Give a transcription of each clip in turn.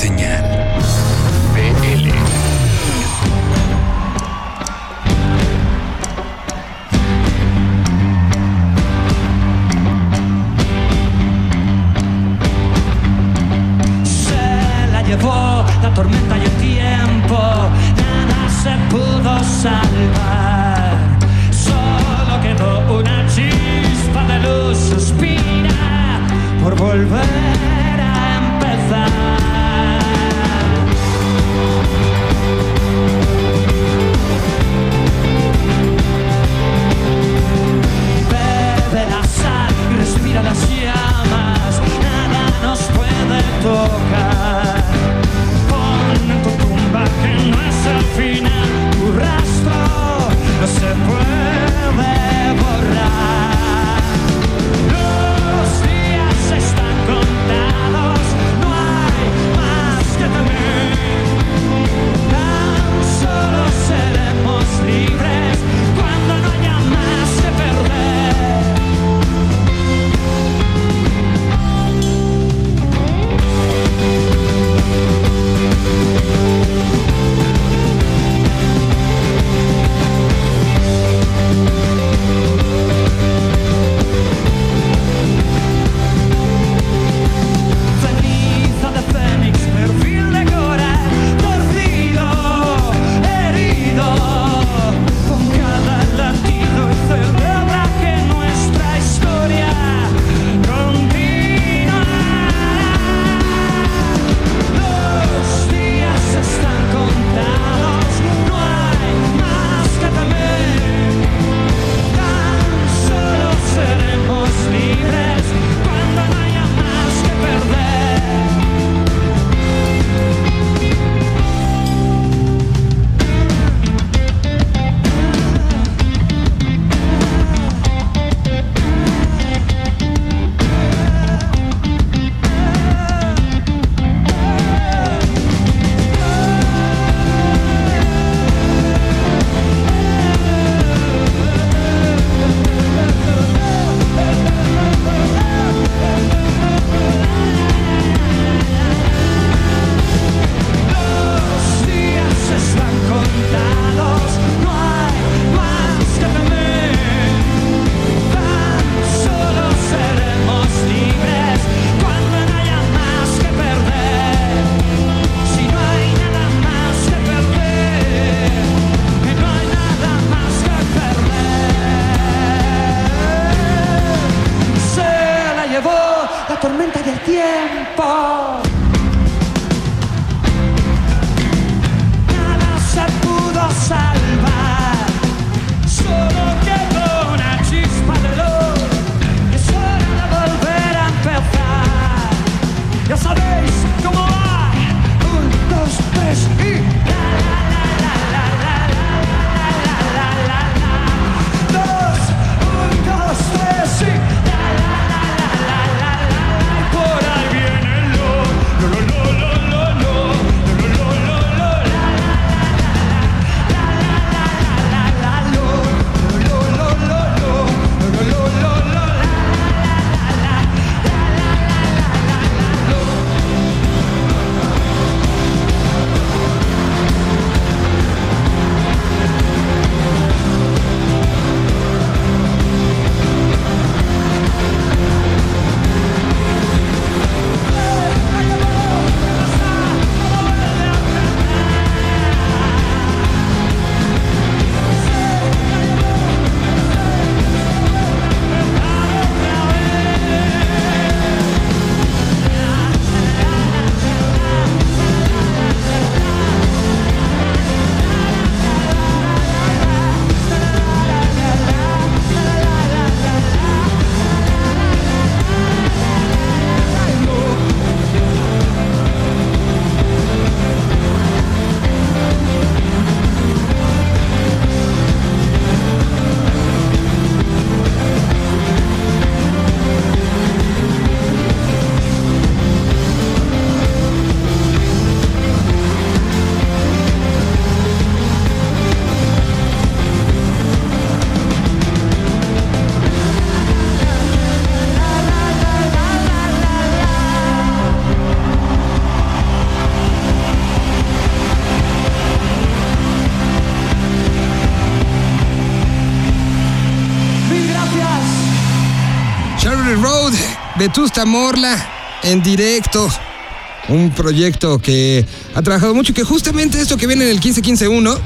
Señal Morla en directo. Un proyecto que ha trabajado mucho, que justamente esto que viene en el 15-15-1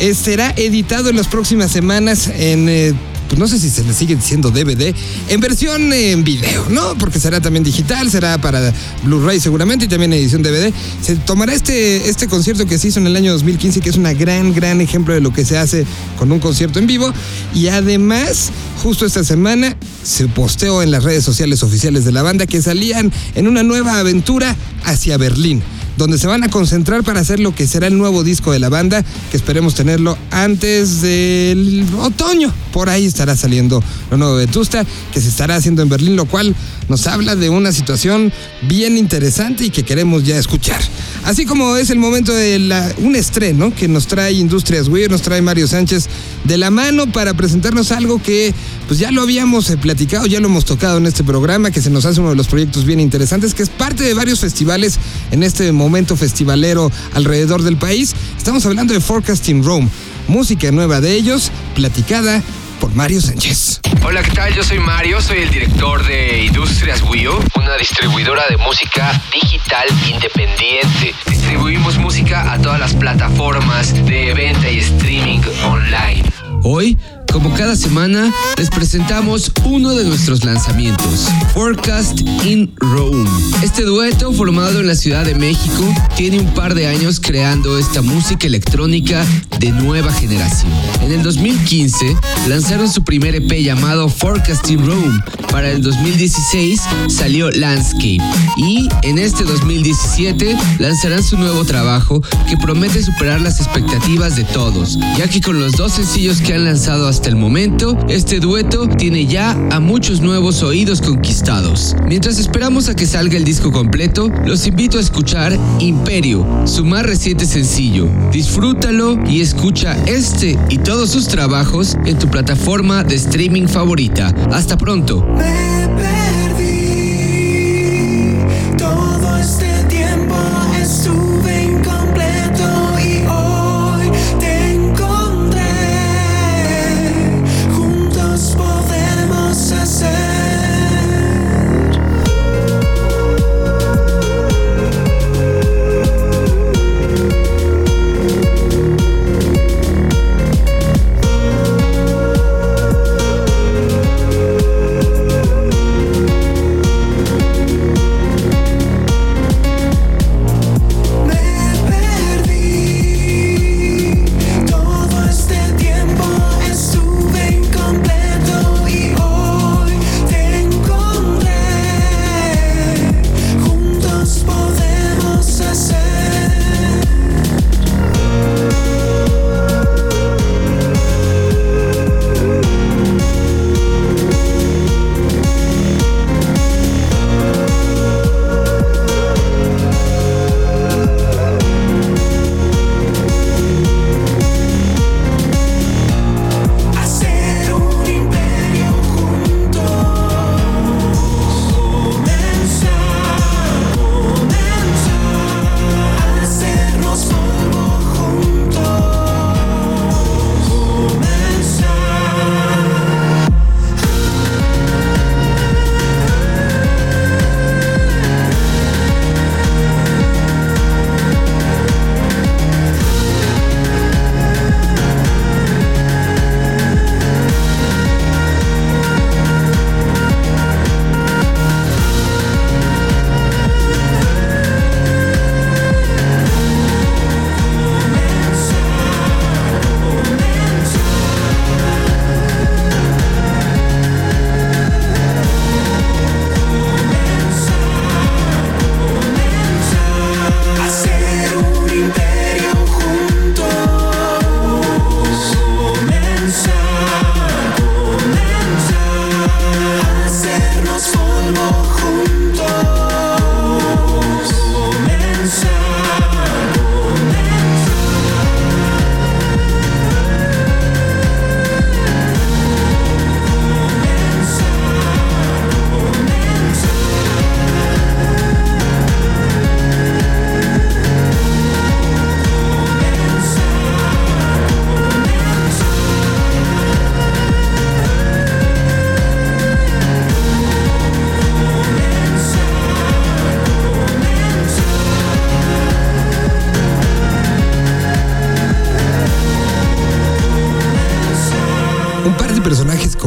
eh, será editado en las próximas semanas en eh, pues no sé si se le sigue diciendo DVD, en versión en video, ¿no? Porque será también digital, será para Blu-ray seguramente y también edición DVD. Se tomará este, este concierto que se hizo en el año 2015, que es una gran, gran ejemplo de lo que se hace con un concierto en vivo. Y además, justo esta semana se posteó en las redes sociales oficiales de la banda que salían en una nueva aventura hacia Berlín donde se van a concentrar para hacer lo que será el nuevo disco de la banda, que esperemos tenerlo antes del otoño. Por ahí estará saliendo lo nuevo de Vetusta, que se estará haciendo en Berlín, lo cual nos habla de una situación bien interesante y que queremos ya escuchar. Así como es el momento de un estreno que nos trae Industrias Weir, nos trae Mario Sánchez de la mano para presentarnos algo que pues ya lo habíamos eh, platicado, ya lo hemos tocado en este programa, que se nos hace uno de los proyectos bien interesantes, que es parte de varios festivales en este momento festivalero alrededor del país. Estamos hablando de Forecasting Rome, música nueva de ellos, platicada por Mario Sánchez. Hola, ¿qué tal? Yo soy Mario, soy el director de Industrias Wii una distribuidora de música digital independiente. Distribuimos música a todas las plataformas de venta y streaming online. Hoy como cada semana, les presentamos uno de nuestros lanzamientos, Forecast in Rome. Este dueto, formado en la Ciudad de México, tiene un par de años creando esta música electrónica de nueva generación. En el 2015, lanzaron su primer EP llamado Forecast in Rome. Para el 2016 salió Landscape. Y en este 2017 lanzarán su nuevo trabajo que promete superar las expectativas de todos, ya que con los dos sencillos que han lanzado hasta hasta el momento, este dueto tiene ya a muchos nuevos oídos conquistados. Mientras esperamos a que salga el disco completo, los invito a escuchar Imperio, su más reciente sencillo. Disfrútalo y escucha este y todos sus trabajos en tu plataforma de streaming favorita. Hasta pronto.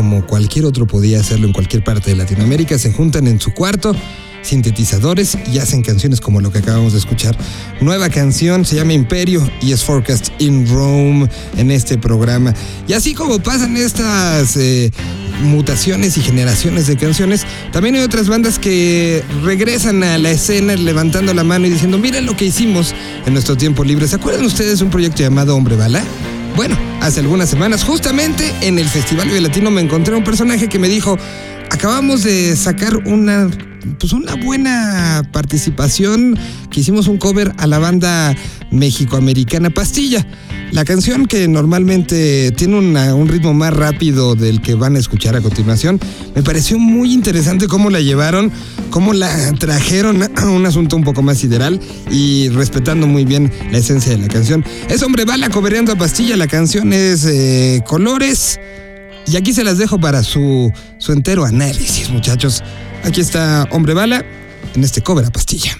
Como cualquier otro podía hacerlo en cualquier parte de Latinoamérica se juntan en su cuarto sintetizadores y hacen canciones como lo que acabamos de escuchar. Nueva canción se llama Imperio y es Forecast in Rome en este programa. Y así como pasan estas eh, mutaciones y generaciones de canciones, también hay otras bandas que regresan a la escena levantando la mano y diciendo, miren lo que hicimos en nuestro tiempo libre. ¿Se acuerdan ustedes de un proyecto llamado Hombre Bala? Bueno, hace algunas semanas, justamente en el Festival Latino, me encontré un personaje que me dijo, acabamos de sacar una pues una buena participación que hicimos un cover a la banda mexicoamericana Pastilla. La canción que normalmente tiene una- un ritmo más rápido del que van a escuchar a continuación, me pareció muy interesante cómo la llevaron, cómo la trajeron a un asunto un poco más sideral y respetando muy bien la esencia de la canción. Es Hombre Bala cobereando a Pastilla, la canción es eh, Colores. Y aquí se las dejo para su, su entero análisis, muchachos. Aquí está Hombre Bala en este cover a pastilla.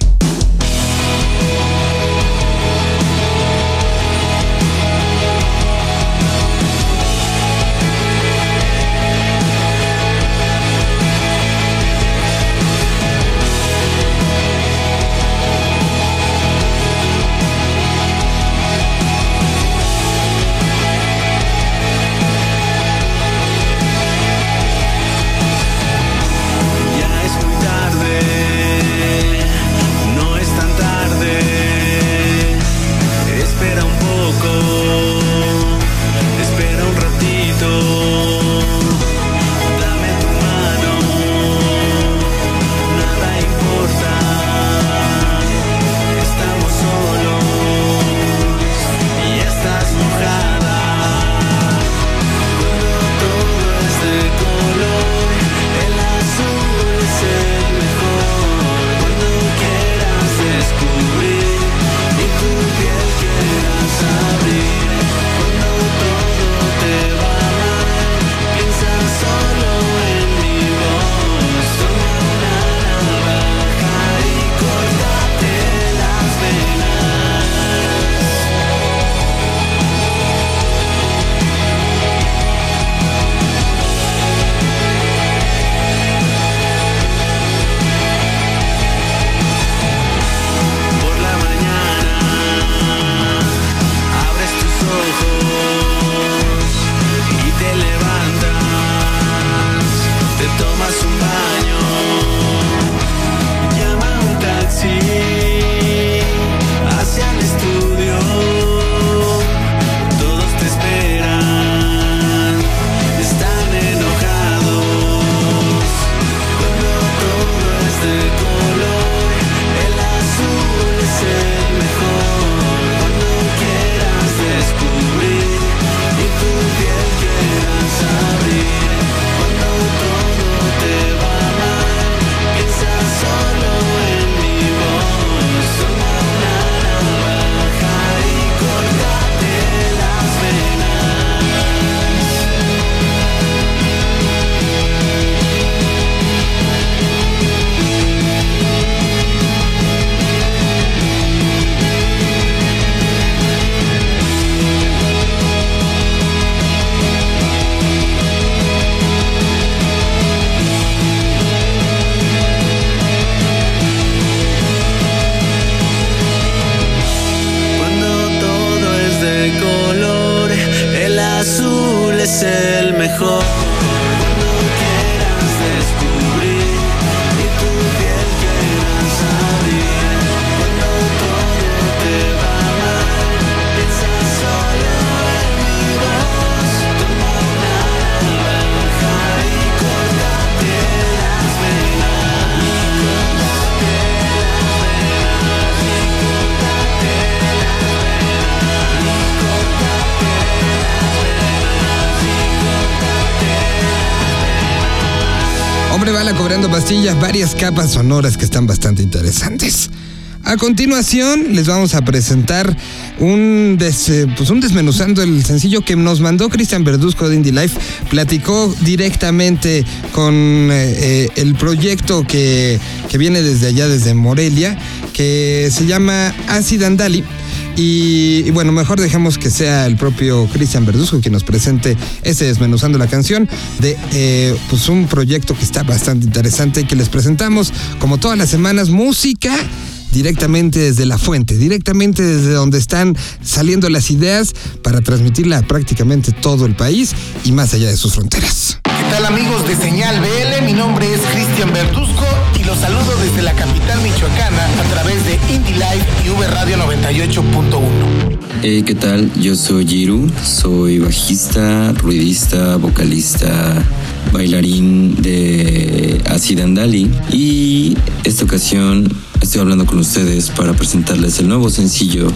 Hombre cobrando pastillas, varias capas sonoras que están bastante interesantes. A continuación les vamos a presentar un, des- eh, pues un desmenuzando el sencillo que nos mandó Cristian Verduzco de Indie Life. Platicó directamente con eh, eh, el proyecto que, que viene desde allá, desde Morelia, que se llama Acid Andali Y, bueno, mejor dejemos que sea el propio Cristian Verduzco quien nos presente ese desmenuzando la canción de eh, pues un proyecto que está bastante interesante que les presentamos como todas las semanas música directamente desde la fuente, directamente desde donde están saliendo las ideas para transmitirla a prácticamente todo el país y más allá de sus fronteras. ¿Qué tal amigos de Señal BL? Mi nombre es Cristian Verduzco y los saludo desde la capital michoacana a través de Indie Live y V Radio 98.1. Hey, ¿qué tal? Yo soy Jiru, soy bajista, ruidista, vocalista, bailarín de Acid Andali y esta ocasión estoy hablando con ustedes para presentarles el nuevo sencillo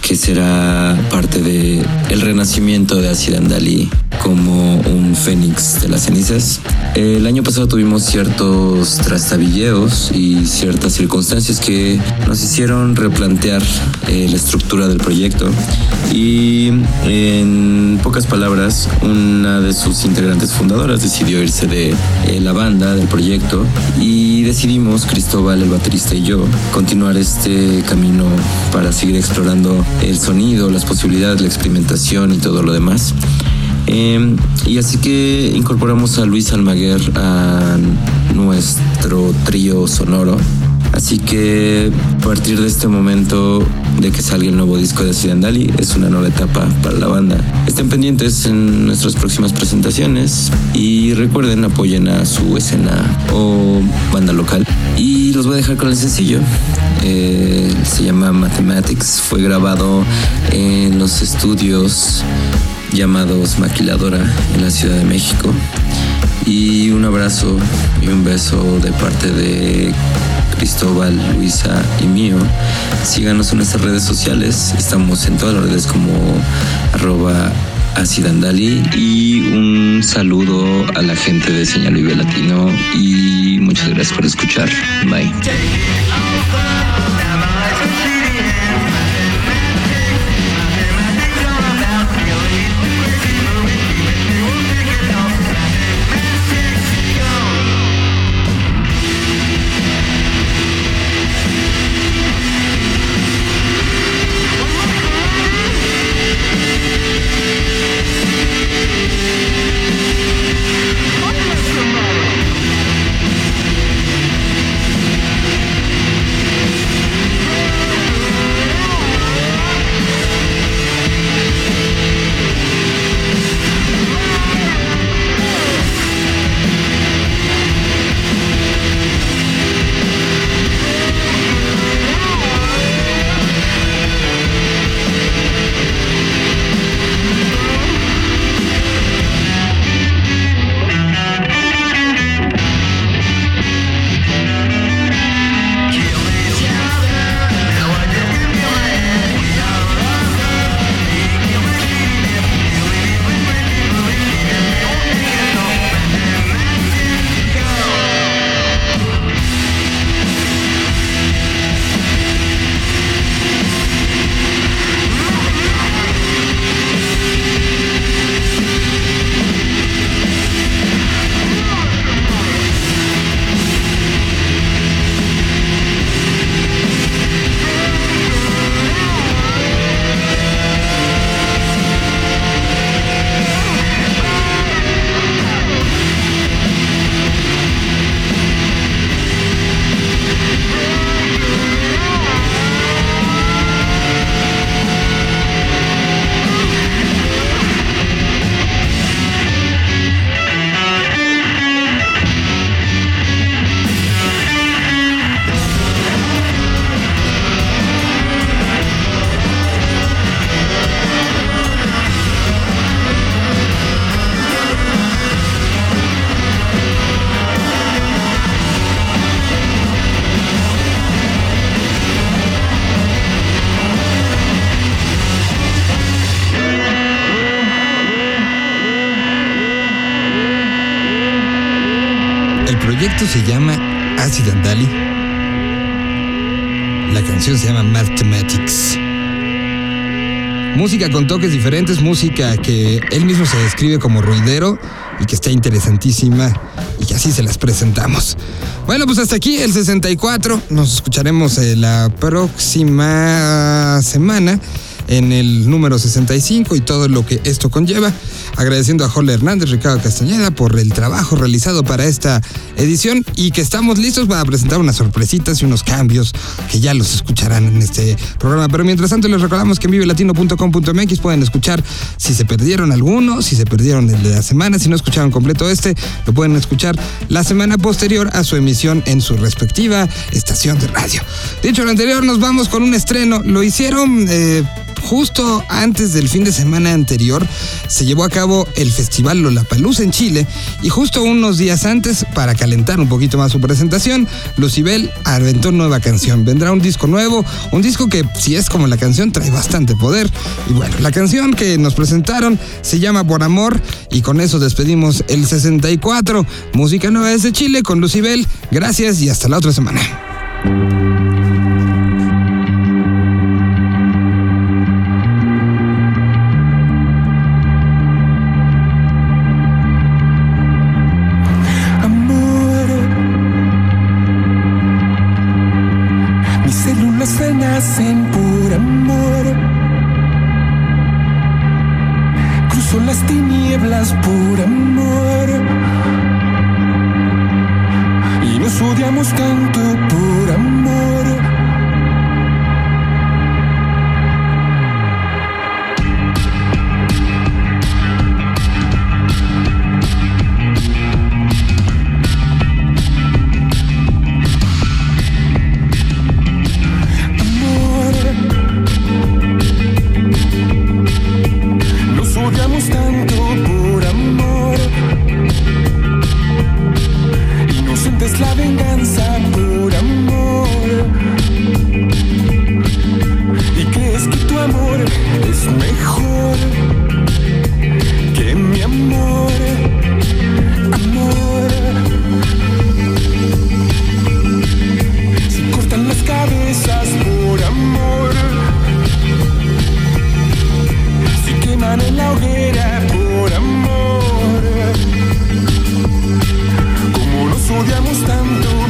que será parte de el renacimiento de Acid Andali como un fénix de las cenizas. El año pasado tuvimos ciertos trastabilleos y ciertas circunstancias que nos hicieron replantear eh, la estructura del proyecto y en pocas palabras una de sus integrantes fundadoras decidió irse de eh, la banda del proyecto y decidimos Cristóbal el baterista y yo continuar este camino para seguir explorando el sonido, las posibilidades, la experimentación y todo lo demás. Eh, y así que incorporamos a Luis Almaguer a nuestro trío sonoro. Así que a partir de este momento de que salga el nuevo disco de Accidentally es una nueva etapa para la banda. Estén pendientes en nuestras próximas presentaciones y recuerden apoyen a su escena o banda local. Y los voy a dejar con el sencillo. Eh, se llama Mathematics. Fue grabado en los estudios llamados Maquiladora en la Ciudad de México. Y un abrazo y un beso de parte de Cristóbal, Luisa y mío. Síganos en nuestras redes sociales. Estamos en todas las redes como arroba acidandali y un saludo a la gente de Señal Vive Latino y muchas gracias por escuchar. Bye. Se llama Acid Andali. La canción se llama Mathematics. Música con toques diferentes, música que él mismo se describe como ruidero y que está interesantísima y que así se las presentamos. Bueno, pues hasta aquí el 64. Nos escucharemos eh, la próxima semana en el número 65 y todo lo que esto conlleva. Agradeciendo a Jorge Hernández, Ricardo Castañeda por el trabajo realizado para esta edición y que estamos listos para presentar unas sorpresitas y unos cambios que ya los escucharán en este programa. Pero mientras tanto les recordamos que en vivelatino.com.mx pueden escuchar si se perdieron alguno, si se perdieron el de la semana, si no escucharon completo este, lo pueden escuchar la semana posterior a su emisión en su respectiva estación de radio. Dicho lo anterior, nos vamos con un estreno. Lo hicieron... Eh, justo antes del fin de semana anterior se llevó a cabo el Festival Lollapalooza en Chile y justo unos días antes, para calentar un poquito más su presentación, Lucibel aventó nueva canción. Vendrá un disco nuevo, un disco que si es como la canción trae bastante poder. Y bueno, la canción que nos presentaron se llama Por Amor y con eso despedimos el 64. Música nueva desde Chile con Lucibel. Gracias y hasta la otra semana. tanto